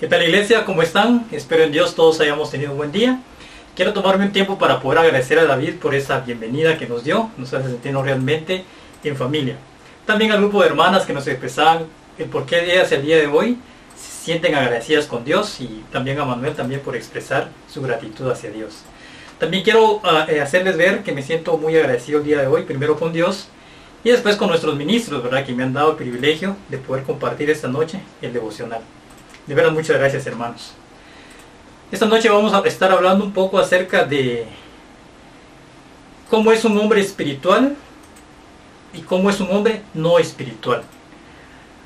¿Qué tal iglesia? ¿Cómo están? Espero en Dios todos hayamos tenido un buen día. Quiero tomarme un tiempo para poder agradecer a David por esa bienvenida que nos dio. Nos hace sentirnos realmente en familia. También al grupo de hermanas que nos expresaban el por qué ellas el día de hoy se sienten agradecidas con Dios y también a Manuel también por expresar su gratitud hacia Dios. También quiero ah, eh, hacerles ver que me siento muy agradecido el día de hoy, primero con Dios y después con nuestros ministros, ¿verdad? Que me han dado el privilegio de poder compartir esta noche el devocional. De verdad, muchas gracias hermanos. Esta noche vamos a estar hablando un poco acerca de cómo es un hombre espiritual y cómo es un hombre no espiritual.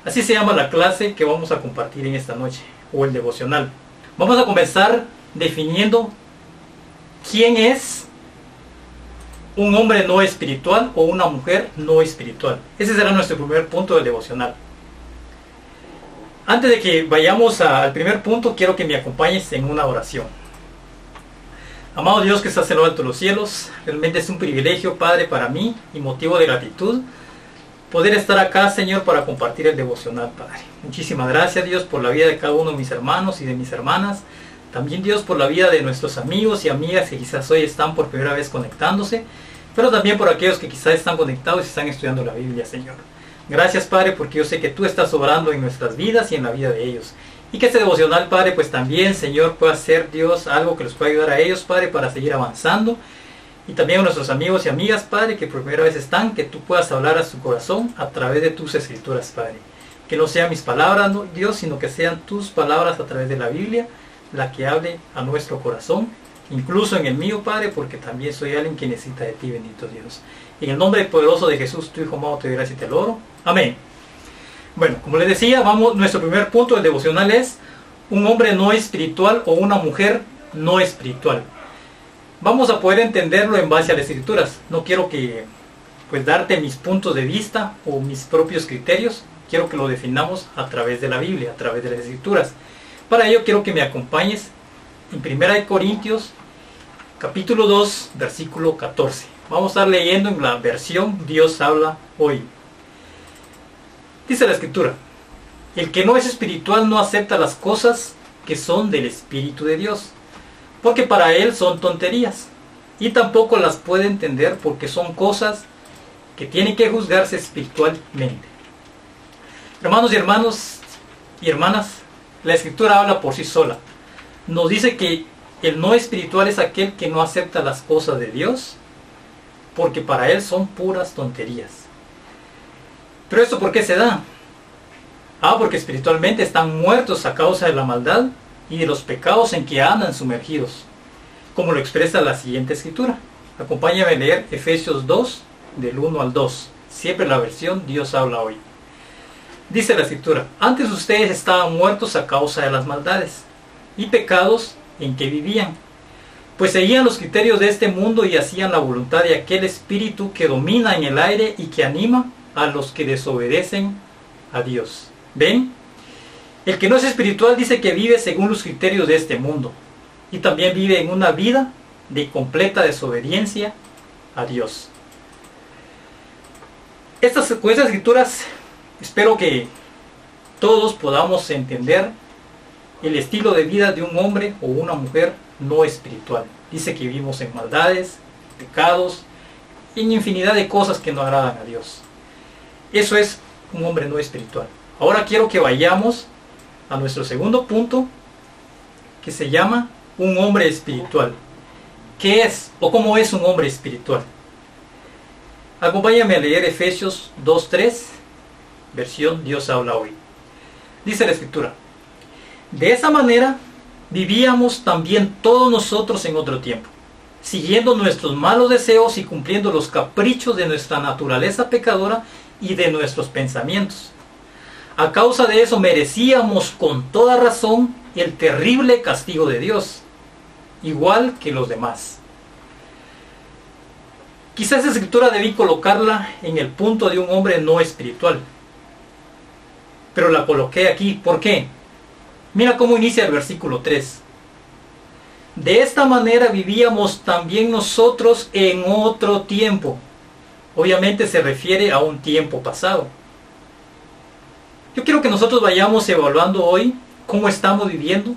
Así se llama la clase que vamos a compartir en esta noche, o el devocional. Vamos a comenzar definiendo quién es un hombre no espiritual o una mujer no espiritual. Ese será nuestro primer punto del devocional. Antes de que vayamos al primer punto, quiero que me acompañes en una oración. Amado Dios que estás en lo alto de los cielos, realmente es un privilegio, Padre, para mí y motivo de gratitud poder estar acá, Señor, para compartir el devocional, Padre. Muchísimas gracias, Dios, por la vida de cada uno de mis hermanos y de mis hermanas. También, Dios, por la vida de nuestros amigos y amigas que quizás hoy están por primera vez conectándose, pero también por aquellos que quizás están conectados y están estudiando la Biblia, Señor. Gracias, Padre, porque yo sé que tú estás obrando en nuestras vidas y en la vida de ellos. Y que este devocional, Padre, pues también, Señor, pueda ser Dios algo que los pueda ayudar a ellos, Padre, para seguir avanzando. Y también a nuestros amigos y amigas, Padre, que por primera vez están, que tú puedas hablar a su corazón a través de tus escrituras, Padre. Que no sean mis palabras, Dios, sino que sean tus palabras a través de la Biblia, la que hable a nuestro corazón, incluso en el mío, Padre, porque también soy alguien que necesita de ti, bendito Dios. En el nombre poderoso de Jesús, tu Hijo amado, te doy gracias y te lo oro. Amén. Bueno, como les decía, vamos, nuestro primer punto del devocional es un hombre no espiritual o una mujer no espiritual. Vamos a poder entenderlo en base a las escrituras. No quiero que pues darte mis puntos de vista o mis propios criterios. Quiero que lo definamos a través de la Biblia, a través de las escrituras. Para ello quiero que me acompañes en 1 Corintios capítulo 2, versículo 14. Vamos a estar leyendo en la versión Dios habla hoy. Dice la escritura, el que no es espiritual no acepta las cosas que son del Espíritu de Dios, porque para él son tonterías, y tampoco las puede entender porque son cosas que tienen que juzgarse espiritualmente. Hermanos y hermanos y hermanas, la escritura habla por sí sola. Nos dice que el no espiritual es aquel que no acepta las cosas de Dios porque para él son puras tonterías. Pero esto por qué se da? Ah, porque espiritualmente están muertos a causa de la maldad y de los pecados en que andan sumergidos, como lo expresa la siguiente escritura. Acompáñame a leer Efesios 2, del 1 al 2, siempre la versión Dios habla hoy. Dice la escritura, antes ustedes estaban muertos a causa de las maldades y pecados en que vivían pues seguían los criterios de este mundo y hacían la voluntad de aquel espíritu que domina en el aire y que anima a los que desobedecen a Dios. ¿Ven? El que no es espiritual dice que vive según los criterios de este mundo y también vive en una vida de completa desobediencia a Dios. Estas, con estas escrituras espero que todos podamos entender el estilo de vida de un hombre o una mujer no espiritual. Dice que vivimos en maldades, pecados, en infinidad de cosas que no agradan a Dios. Eso es un hombre no espiritual. Ahora quiero que vayamos a nuestro segundo punto, que se llama un hombre espiritual. ¿Qué es o cómo es un hombre espiritual? Acompáñame a leer Efesios 2.3, versión Dios habla hoy. Dice la escritura, de esa manera vivíamos también todos nosotros en otro tiempo, siguiendo nuestros malos deseos y cumpliendo los caprichos de nuestra naturaleza pecadora y de nuestros pensamientos. A causa de eso merecíamos con toda razón el terrible castigo de Dios, igual que los demás. Quizás esa escritura debí colocarla en el punto de un hombre no espiritual, pero la coloqué aquí. ¿Por qué? Mira cómo inicia el versículo 3. De esta manera vivíamos también nosotros en otro tiempo. Obviamente se refiere a un tiempo pasado. Yo quiero que nosotros vayamos evaluando hoy cómo estamos viviendo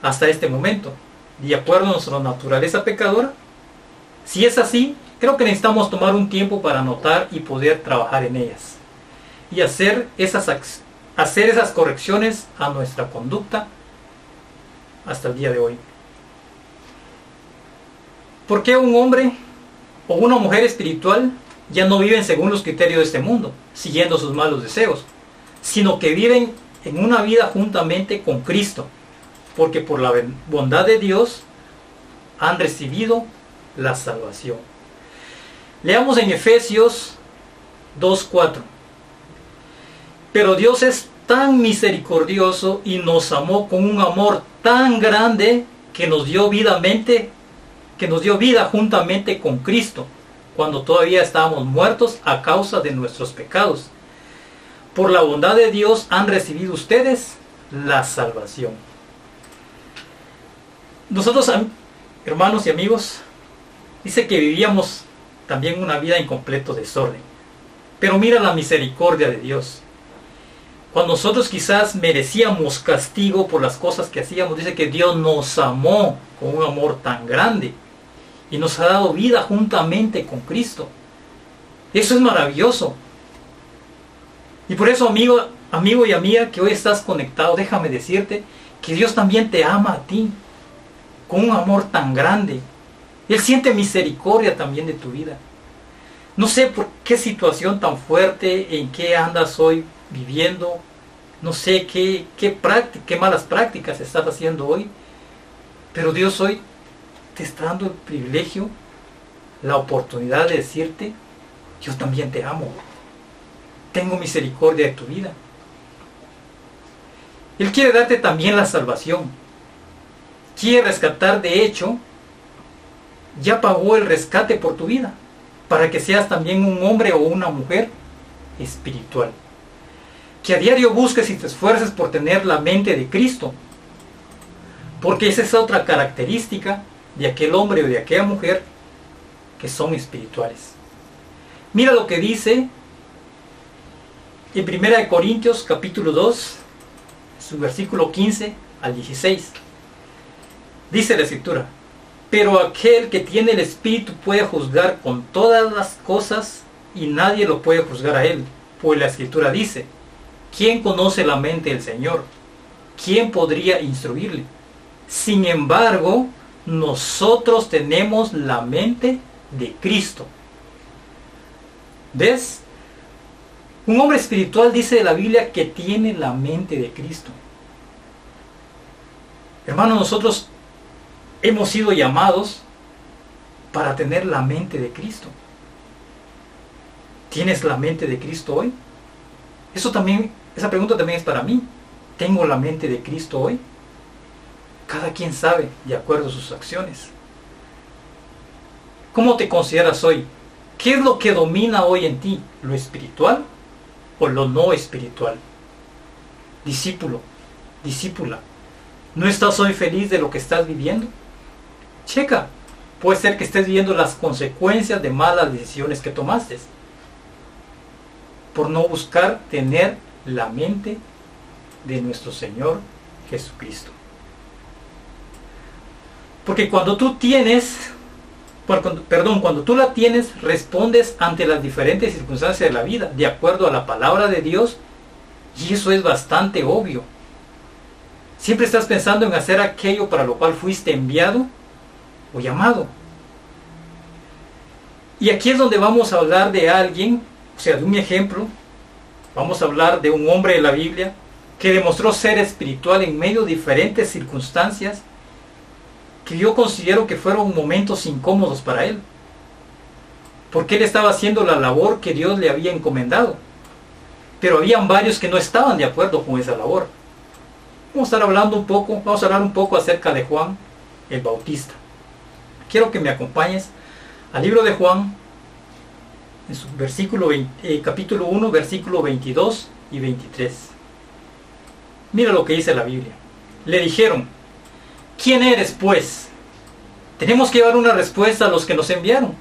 hasta este momento, de acuerdo a nuestra naturaleza pecadora. Si es así, creo que necesitamos tomar un tiempo para anotar y poder trabajar en ellas y hacer esas, hacer esas correcciones a nuestra conducta hasta el día de hoy. ¿Por qué un hombre o una mujer espiritual ya no viven según los criterios de este mundo, siguiendo sus malos deseos, sino que viven en una vida juntamente con Cristo, porque por la bondad de Dios han recibido la salvación. Leamos en Efesios 2.4. Pero Dios es tan misericordioso y nos amó con un amor tan grande que nos dio vidamente, que nos dio vida juntamente con Cristo, cuando todavía estábamos muertos a causa de nuestros pecados. Por la bondad de Dios han recibido ustedes la salvación. Nosotros, hermanos y amigos, dice que vivíamos también una vida en completo desorden. Pero mira la misericordia de Dios. Cuando nosotros quizás merecíamos castigo por las cosas que hacíamos, dice que Dios nos amó con un amor tan grande y nos ha dado vida juntamente con Cristo. Eso es maravilloso. Y por eso, amigo, amigo y amiga que hoy estás conectado, déjame decirte que Dios también te ama a ti con un amor tan grande. Él siente misericordia también de tu vida. No sé por qué situación tan fuerte en qué andas hoy viviendo, no sé qué, qué, qué malas prácticas estás haciendo hoy, pero Dios hoy te está dando el privilegio, la oportunidad de decirte, yo también te amo, tengo misericordia de tu vida. Él quiere darte también la salvación, quiere rescatar de hecho, ya pagó el rescate por tu vida, para que seas también un hombre o una mujer espiritual que a diario busques y te esfuerces por tener la mente de Cristo. Porque esa es otra característica de aquel hombre o de aquella mujer que son espirituales. Mira lo que dice en 1 Corintios capítulo 2, su versículo 15 al 16. Dice la escritura, pero aquel que tiene el Espíritu puede juzgar con todas las cosas y nadie lo puede juzgar a él, pues la escritura dice, ¿Quién conoce la mente del Señor? ¿Quién podría instruirle? Sin embargo, nosotros tenemos la mente de Cristo. ¿Ves? Un hombre espiritual dice de la Biblia que tiene la mente de Cristo. Hermanos, nosotros hemos sido llamados para tener la mente de Cristo. ¿Tienes la mente de Cristo hoy? Eso también esa pregunta también es para mí. ¿Tengo la mente de Cristo hoy? Cada quien sabe de acuerdo a sus acciones. ¿Cómo te consideras hoy? ¿Qué es lo que domina hoy en ti? ¿Lo espiritual o lo no espiritual? Discípulo, discípula, ¿no estás hoy feliz de lo que estás viviendo? Checa, puede ser que estés viviendo las consecuencias de malas decisiones que tomaste por no buscar tener la mente de nuestro Señor Jesucristo. Porque cuando tú tienes, perdón, cuando tú la tienes, respondes ante las diferentes circunstancias de la vida, de acuerdo a la palabra de Dios, y eso es bastante obvio. Siempre estás pensando en hacer aquello para lo cual fuiste enviado o llamado. Y aquí es donde vamos a hablar de alguien, o sea, de un ejemplo Vamos a hablar de un hombre de la Biblia que demostró ser espiritual en medio de diferentes circunstancias que yo considero que fueron momentos incómodos para él. Porque él estaba haciendo la labor que Dios le había encomendado. Pero habían varios que no estaban de acuerdo con esa labor. Vamos a estar hablando un poco, vamos a hablar un poco acerca de Juan el Bautista. Quiero que me acompañes al libro de Juan, versículo eh, capítulo 1, versículo 22 y 23. Mira lo que dice la Biblia. Le dijeron, ¿quién eres pues? Tenemos que llevar una respuesta a los que nos enviaron.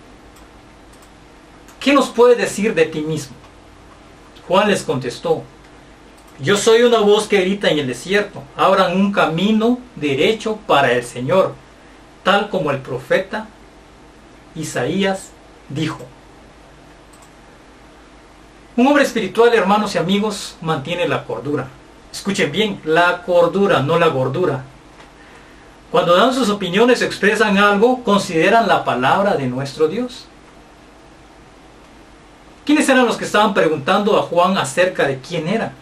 ¿Qué nos puede decir de ti mismo? Juan les contestó, Yo soy una voz que grita en el desierto, abran un camino derecho para el Señor, tal como el profeta Isaías dijo. Un hombre espiritual, hermanos y amigos, mantiene la cordura. Escuchen bien, la cordura, no la gordura. Cuando dan sus opiniones, expresan algo, consideran la palabra de nuestro Dios. ¿Quiénes eran los que estaban preguntando a Juan acerca de quién era?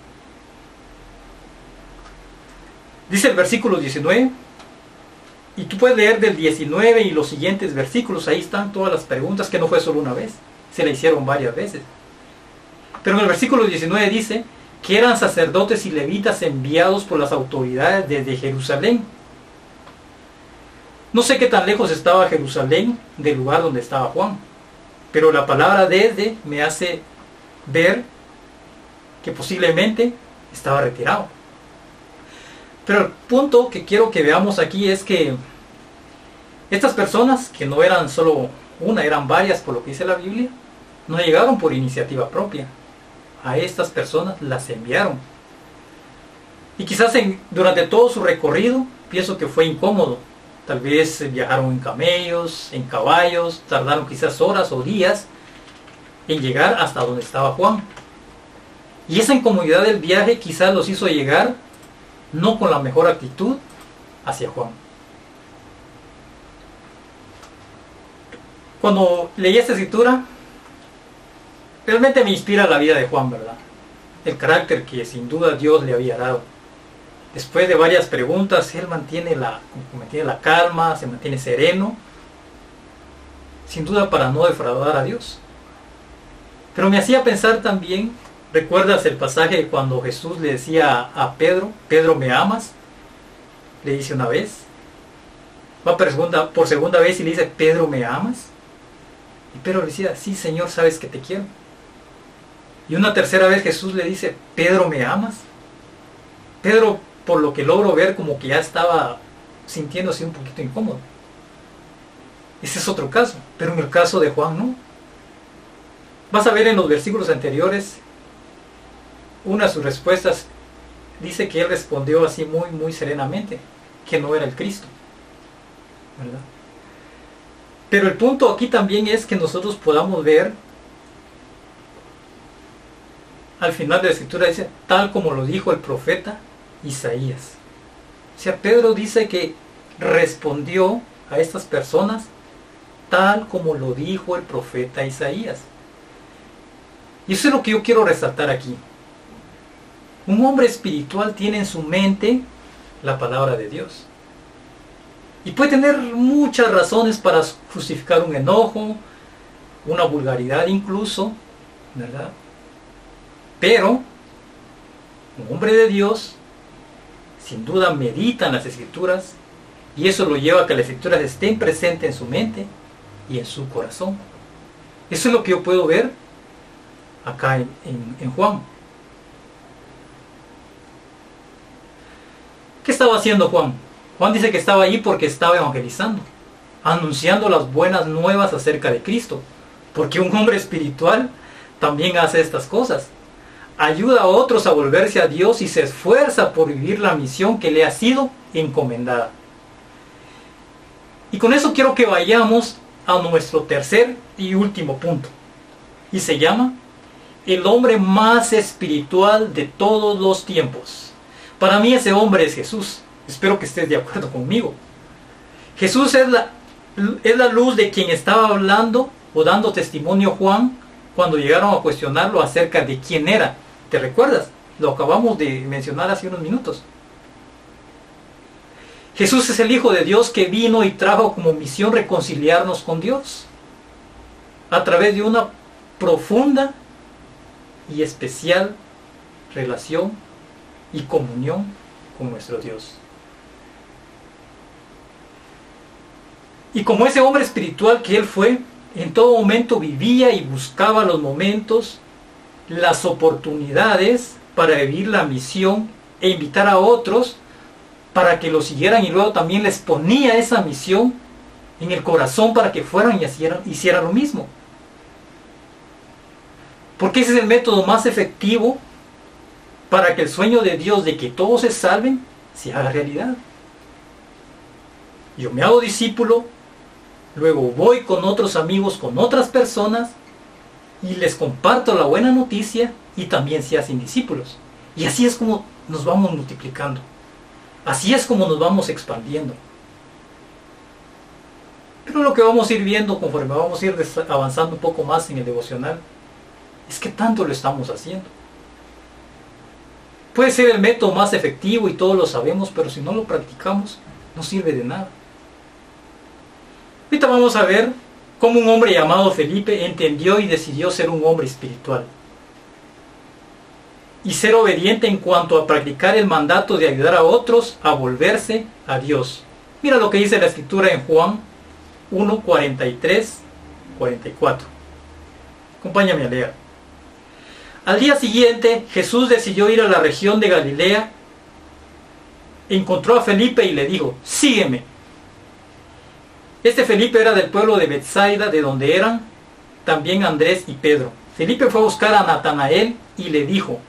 Dice el versículo 19, y tú puedes leer del 19 y los siguientes versículos, ahí están todas las preguntas, que no fue solo una vez, se le hicieron varias veces. Pero en el versículo 19 dice que eran sacerdotes y levitas enviados por las autoridades desde Jerusalén. No sé qué tan lejos estaba Jerusalén del lugar donde estaba Juan, pero la palabra desde me hace ver que posiblemente estaba retirado. Pero el punto que quiero que veamos aquí es que estas personas, que no eran solo una, eran varias por lo que dice la Biblia, no llegaron por iniciativa propia. A estas personas las enviaron. Y quizás durante todo su recorrido, pienso que fue incómodo. Tal vez viajaron en camellos, en caballos, tardaron quizás horas o días en llegar hasta donde estaba Juan. Y esa incomodidad del viaje quizás los hizo llegar no con la mejor actitud hacia Juan. Cuando leí esta escritura, realmente me inspira la vida de Juan, ¿verdad? El carácter que sin duda Dios le había dado. Después de varias preguntas, él mantiene la, mantiene la calma, se mantiene sereno, sin duda para no defraudar a Dios. Pero me hacía pensar también ¿Recuerdas el pasaje cuando Jesús le decía a Pedro, Pedro, ¿me amas? Le dice una vez. Va por segunda, por segunda vez y le dice, Pedro, ¿me amas? Y Pedro le decía, sí, Señor, sabes que te quiero. Y una tercera vez Jesús le dice, Pedro, ¿me amas? Pedro, por lo que logro ver, como que ya estaba sintiéndose un poquito incómodo. Ese es otro caso, pero en el caso de Juan no. Vas a ver en los versículos anteriores una de sus respuestas dice que él respondió así muy, muy serenamente, que no era el Cristo. Pero el punto aquí también es que nosotros podamos ver, al final de la escritura dice, tal como lo dijo el profeta Isaías. O sea, Pedro dice que respondió a estas personas tal como lo dijo el profeta Isaías. Y eso es lo que yo quiero resaltar aquí. Un hombre espiritual tiene en su mente la palabra de Dios. Y puede tener muchas razones para justificar un enojo, una vulgaridad incluso, ¿verdad? Pero un hombre de Dios sin duda medita en las escrituras y eso lo lleva a que las escrituras estén presentes en su mente y en su corazón. Eso es lo que yo puedo ver acá en, Juan. ¿Qué estaba haciendo Juan? Juan dice que estaba ahí porque estaba evangelizando, anunciando las buenas nuevas acerca de Cristo. Porque un hombre espiritual también hace estas cosas. Ayuda a otros a volverse a Dios y se esfuerza por vivir la misión que le ha sido encomendada. Y con eso quiero que vayamos a nuestro tercer y último punto. Y se llama el hombre más espiritual de todos los tiempos. Para mí ese hombre es Jesús. Espero que estés de acuerdo conmigo. Jesús es la, es la luz de quien estaba hablando o dando testimonio Juan cuando llegaron a cuestionarlo acerca de quién era. ¿Te recuerdas? Lo acabamos de mencionar hace unos minutos. Jesús es el Hijo de Dios que vino y trajo como misión reconciliarnos con Dios a través de una profunda y especial relación y comunión con nuestro Dios. Y como ese hombre espiritual que él fue, en todo momento vivía y buscaba los momentos, las oportunidades para vivir la misión e invitar a otros para que lo siguieran y luego también les ponía esa misión en el corazón para que fueran y hicieran, hicieran lo mismo. Porque ese es el método más efectivo para que el sueño de Dios de que todos se salven se haga realidad. Yo me hago discípulo, luego voy con otros amigos, con otras personas, y les comparto la buena noticia y también se hacen discípulos. Y así es como nos vamos multiplicando. Así es como nos vamos expandiendo. Pero lo que vamos a ir viendo conforme vamos a ir avanzando un poco más en el devocional es que tanto lo estamos haciendo. Puede ser el método más efectivo y todos lo sabemos, pero si no lo practicamos, no sirve de nada. Ahorita vamos a ver cómo un hombre llamado Felipe entendió y decidió ser un hombre espiritual. Y ser obediente en cuanto a practicar el mandato de ayudar a otros a volverse a Dios. Mira lo que dice la escritura en Juan 1, 43, 44. Acompáñame a leer. Al día siguiente, Jesús decidió ir a la región de Galilea. Encontró a Felipe y le dijo, sígueme. Este Felipe era del pueblo de Bethsaida, de donde eran también Andrés y Pedro. Felipe fue a buscar a Natanael y le dijo,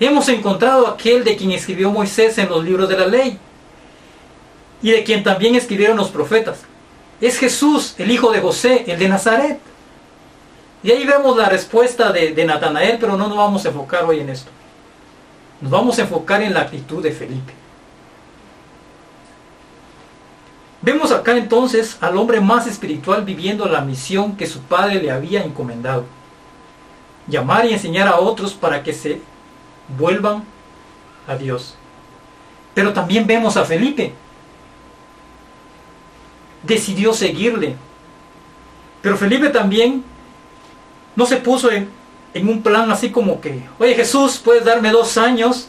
hemos encontrado aquel de quien escribió Moisés en los libros de la ley y de quien también escribieron los profetas es Jesús, el hijo de José, el de Nazaret. Y ahí vemos la respuesta de, Natanael, pero no nos vamos a enfocar hoy en esto. Nos vamos a enfocar en la actitud de Felipe. Vemos acá entonces al hombre más espiritual viviendo la misión que su padre le había encomendado. Llamar y enseñar a otros para que se vuelvan a Dios. Pero también vemos a Felipe, decidió seguirle. Pero Felipe también no se puso en, un plan así como que, oye Jesús, puedes darme dos años,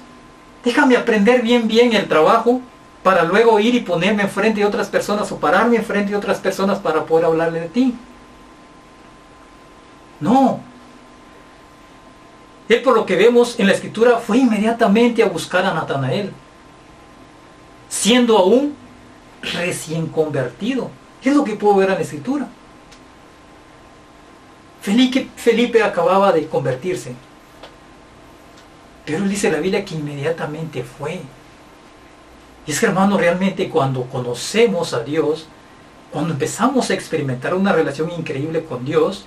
déjame aprender bien bien el trabajo para luego ir y ponerme enfrente de otras personas o pararme enfrente de otras personas para poder hablarle de ti. No. Él por lo que vemos en la escritura fue inmediatamente a buscar a Natanael, siendo aún recién convertido. ¿Qué es lo que puedo ver en la escritura? Felipe, Felipe acababa de convertirse. Pero dice la Biblia que inmediatamente fue. Y es que hermano, realmente cuando conocemos a Dios, cuando empezamos a experimentar una relación increíble con Dios,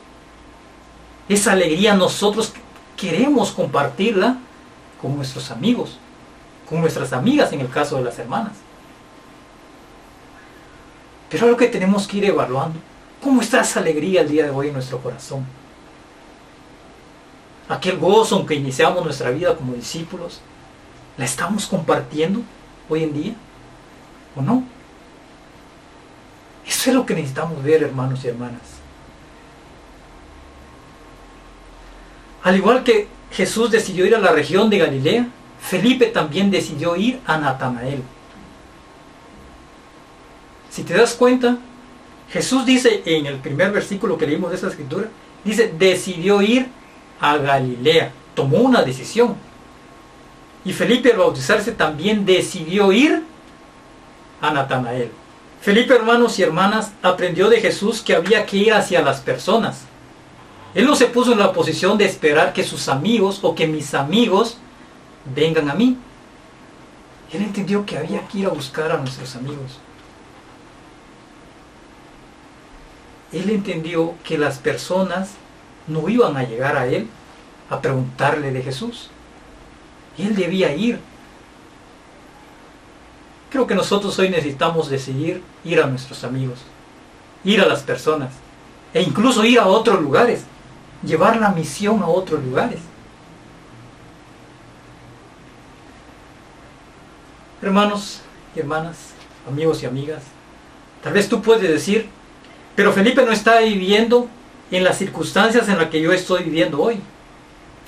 esa alegría nosotros queremos compartirla con nuestros amigos, con nuestras amigas en el caso de las hermanas. Pero lo que tenemos que ir evaluando. ¿Cómo está esa alegría el día de hoy en nuestro corazón? Aquel gozo en que iniciamos nuestra vida como discípulos, ¿la estamos compartiendo hoy en día? ¿O no? Eso es lo que necesitamos ver, hermanos y hermanas. Al igual que Jesús decidió ir a la región de Galilea, Felipe también decidió ir a Natanael. Si te das cuenta, Jesús dice en el primer versículo que leímos de esa escritura, dice, decidió ir a Galilea, tomó una decisión. Y Felipe al bautizarse también decidió ir a Natanael. Felipe, hermanos y hermanas, aprendió de Jesús que había que ir hacia las personas. Él no se puso en la posición de esperar que sus amigos o que mis amigos vengan a mí. Él entendió que había que ir a buscar a nuestros amigos. él entendió que las personas no iban a llegar a él a preguntarle de Jesús. Él debía ir. Creo que nosotros hoy necesitamos decidir ir a nuestros amigos, ir a las personas e incluso ir a otros lugares, llevar la misión a otros lugares. Hermanos y hermanas, amigos y amigas, tal vez tú puedes decir, pero Felipe no está viviendo en las circunstancias en las que yo estoy viviendo hoy.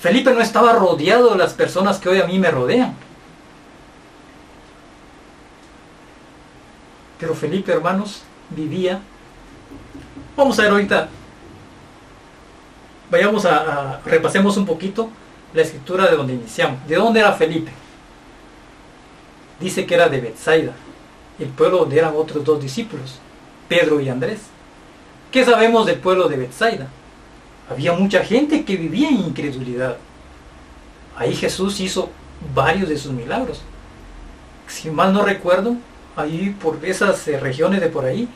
Felipe no estaba rodeado de las personas que hoy a mí me rodean. Pero Felipe, hermanos, vivía. Vamos a ver ahorita. Vayamos a, repasemos un poquito la escritura de donde iniciamos. ¿De dónde era Felipe? Dice que era de Bethsaida, el pueblo donde eran otros dos discípulos, Pedro y Andrés. ¿Qué sabemos del pueblo de Bethsaida? Había mucha gente que vivía en incredulidad. Ahí Jesús hizo varios de sus milagros. Si mal no recuerdo, ahí por esas eh, regiones de por ahí,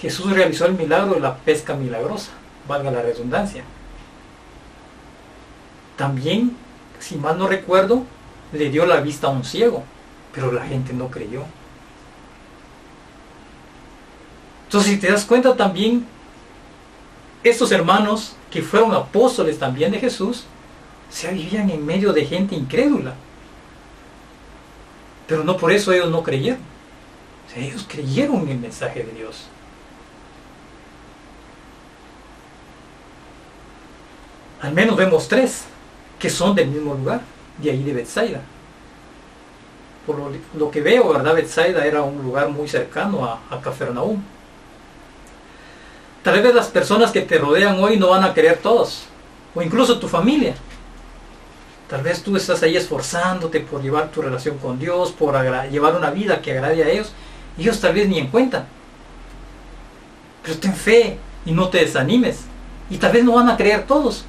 Jesús realizó el milagro de la pesca milagrosa, valga la redundancia. También, si mal no recuerdo, le dio la vista a un ciego, pero la gente no creyó. Entonces, si te das cuenta también, estos hermanos que fueron apóstoles también de Jesús, se vivían en medio de gente incrédula. Pero no por eso ellos no creyeron. ellos creyeron en el mensaje de Dios. Al menos vemos tres que son del mismo lugar, de ahí de Bethsaida. Por lo, que veo, ¿verdad? Bethsaida era un lugar muy cercano a, a Cafarnaúm. Tal vez las personas que te rodean hoy no van a querer todos, o incluso tu familia. Tal vez tú estás ahí esforzándote por llevar tu relación con Dios, por llevar una vida que agrade a ellos, y ellos tal vez ni en cuenta. Pero ten fe y no te desanimes. Y tal vez no van a creer todos,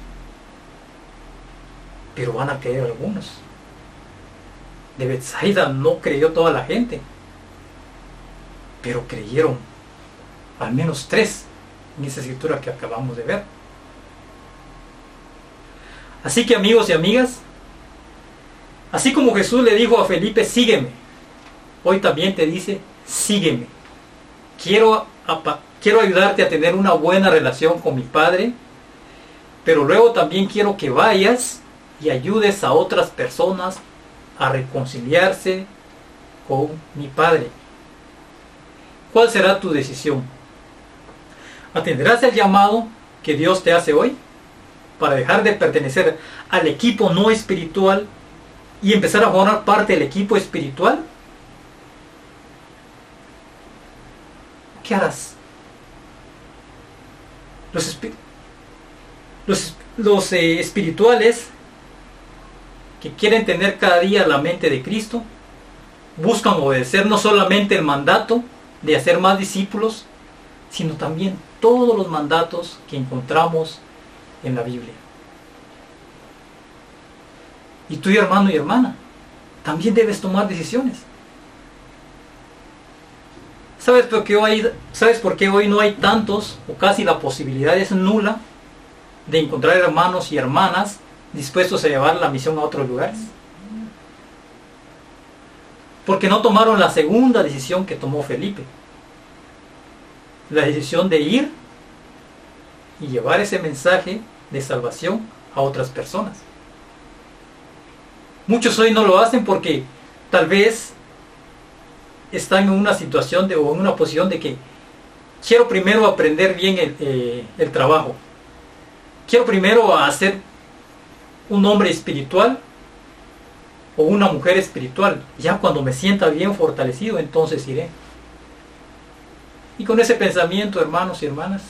pero van a creer algunos. De Bethsaida no creyó toda la gente, pero creyeron al menos tres en esa escritura que acabamos de ver. Así que amigos y amigas, así como Jesús le dijo a Felipe, sígueme, hoy también te dice, sígueme. Quiero, quiero ayudarte a tener una buena relación con mi Padre, pero luego también quiero que vayas y ayudes a otras personas a reconciliarse con mi Padre. ¿Cuál será tu decisión? ¿Atenderás el llamado que Dios te hace hoy para dejar de pertenecer al equipo no espiritual y empezar a formar parte del equipo espiritual? ¿Qué harás? Los, eh, espirituales que quieren tener cada día la mente de Cristo buscan obedecer no solamente el mandato de hacer más discípulos, sino también todos los mandatos que encontramos en la Biblia. Y tú, hermano y hermana, también debes tomar decisiones. ¿Sabes por, qué hoy, ¿Sabes por qué hoy no hay tantos, o casi la posibilidad es nula, de encontrar hermanos y hermanas dispuestos a llevar la misión a otros lugares? Porque no tomaron la segunda decisión que tomó Felipe la decisión de ir y llevar ese mensaje de salvación a otras personas. Muchos hoy no lo hacen porque tal vez están en una situación de, o en una posición de que quiero primero aprender bien el, eh, el trabajo. Quiero primero hacer un hombre espiritual o una mujer espiritual. Ya cuando me sienta bien fortalecido, entonces iré. Y con ese pensamiento, hermanos y hermanas,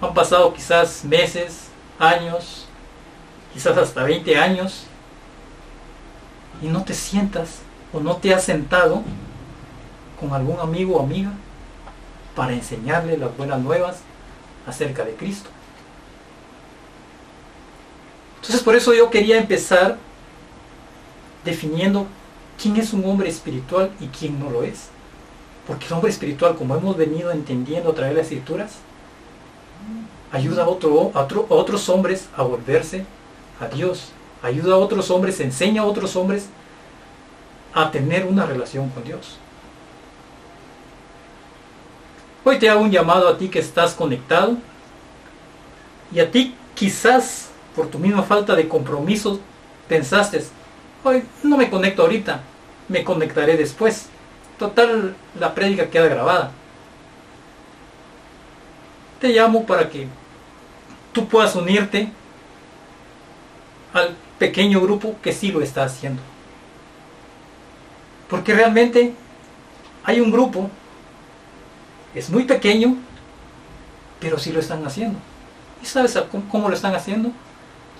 han pasado quizás meses, años, quizás hasta 20 años, y no te sientas o no te has sentado con algún amigo o amiga para enseñarle las buenas nuevas acerca de Cristo. Entonces por eso yo quería empezar definiendo quién es un hombre espiritual y quién no lo es. Porque el hombre espiritual, como hemos venido entendiendo a través de las escrituras, ayuda a, otro, a, otros hombres a volverse a Dios. Ayuda a otros hombres, enseña a otros hombres a tener una relación con Dios. Hoy te hago un llamado a ti que estás conectado y a ti quizás por tu misma falta de compromiso pensaste, hoy no me conecto ahorita, me conectaré después. Total, la prédica queda grabada. Te llamo para que tú puedas unirte al pequeño grupo que sí lo está haciendo. Porque realmente hay un grupo, es muy pequeño, pero sí lo están haciendo. ¿Y sabes cómo lo están haciendo?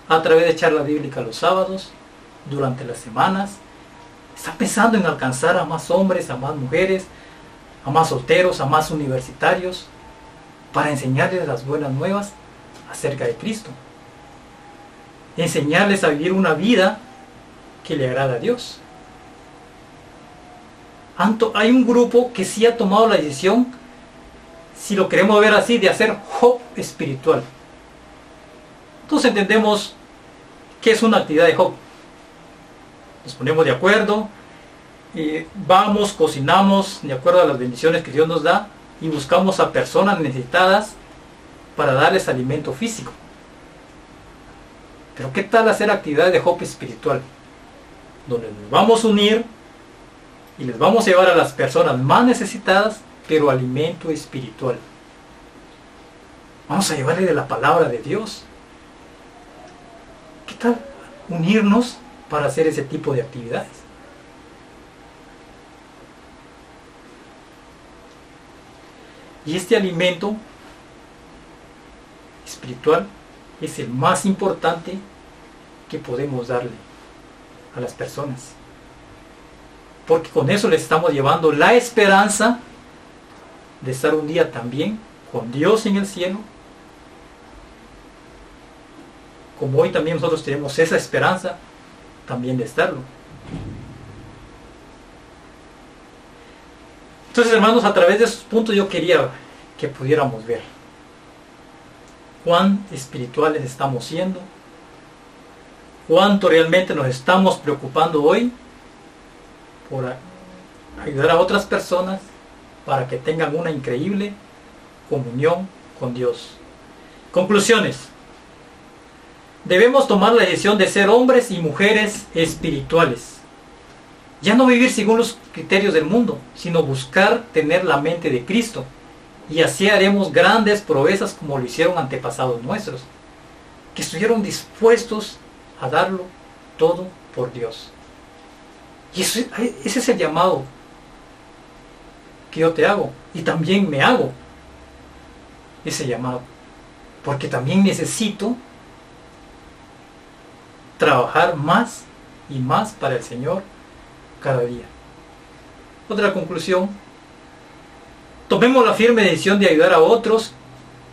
A través de charla bíblica los sábados, durante las semanas, Está pensando en alcanzar a más hombres, a más mujeres, a más solteros, a más universitarios, para enseñarles las buenas nuevas acerca de Cristo. Enseñarles a vivir una vida que le agrada a Dios. Hay un grupo que sí ha tomado la decisión, si lo queremos ver así, de hacer Job espiritual. Entonces entendemos qué es una actividad de Job. Nos ponemos de acuerdo, y vamos, cocinamos de acuerdo a las bendiciones que Dios nos da y buscamos a personas necesitadas para darles alimento físico. Pero ¿qué tal hacer actividades de Job espiritual? Donde nos vamos a unir y les vamos a llevar a las personas más necesitadas, pero alimento espiritual. Vamos a llevarle de la palabra de Dios. ¿Qué tal unirnos para hacer ese tipo de actividades? Y este alimento espiritual es el más importante que podemos darle a las personas. Porque con eso les estamos llevando la esperanza de estar un día también con Dios en el cielo. Como hoy también nosotros tenemos esa esperanza también de estarlo. Entonces, hermanos, a través de esos puntos yo quería que pudiéramos ver cuán espirituales estamos siendo, cuánto realmente nos estamos preocupando hoy por ayudar a otras personas para que tengan una increíble comunión con Dios. Conclusiones. Debemos tomar la decisión de ser hombres y mujeres espirituales ya no vivir según los criterios del mundo, sino buscar tener la mente de Cristo. Y así haremos grandes proezas como lo hicieron antepasados nuestros, que estuvieron dispuestos a darlo todo por Dios. Y ese es el llamado que yo te hago. Y también me hago ese llamado. Porque también necesito trabajar más y más para el Señor cada día. Otra conclusión, tomemos la firme decisión de ayudar a otros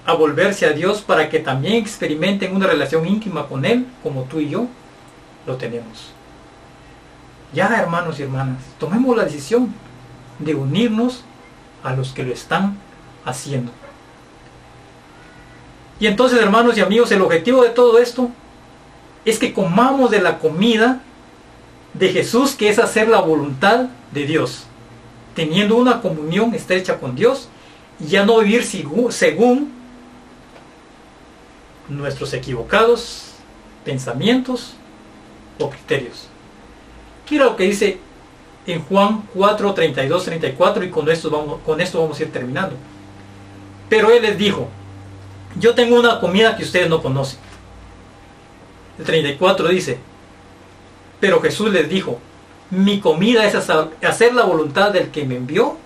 a volverse a Dios para que también experimenten una relación íntima con Él como tú y yo lo tenemos. Ya hermanos y hermanas, tomemos la decisión de unirnos a los que lo están haciendo. Y entonces hermanos y amigos, el objetivo de todo esto es que comamos de la comida de Jesús, que es hacer la voluntad de Dios, teniendo una comunión estrecha con Dios y ya no vivir según nuestros equivocados pensamientos o criterios. Quiero lo que dice en Juan 4, 32, 34 y con esto, vamos, con esto vamos a ir terminando. Pero él les dijo, yo tengo una comida que ustedes no conocen. El 34 dice, pero Jesús les dijo, mi comida es hacer la voluntad del que me envió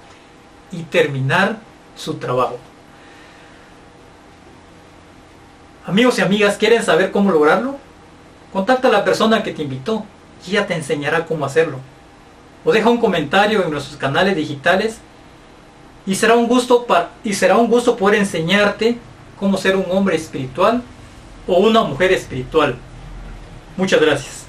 y terminar su trabajo. Amigos y amigas, ¿quieren saber cómo lograrlo? Contacta a la persona que te invitó y ella te enseñará cómo hacerlo. O deja un comentario en nuestros canales digitales y será un gusto, y será un gusto poder enseñarte cómo ser un hombre espiritual o una mujer espiritual. Muchas gracias.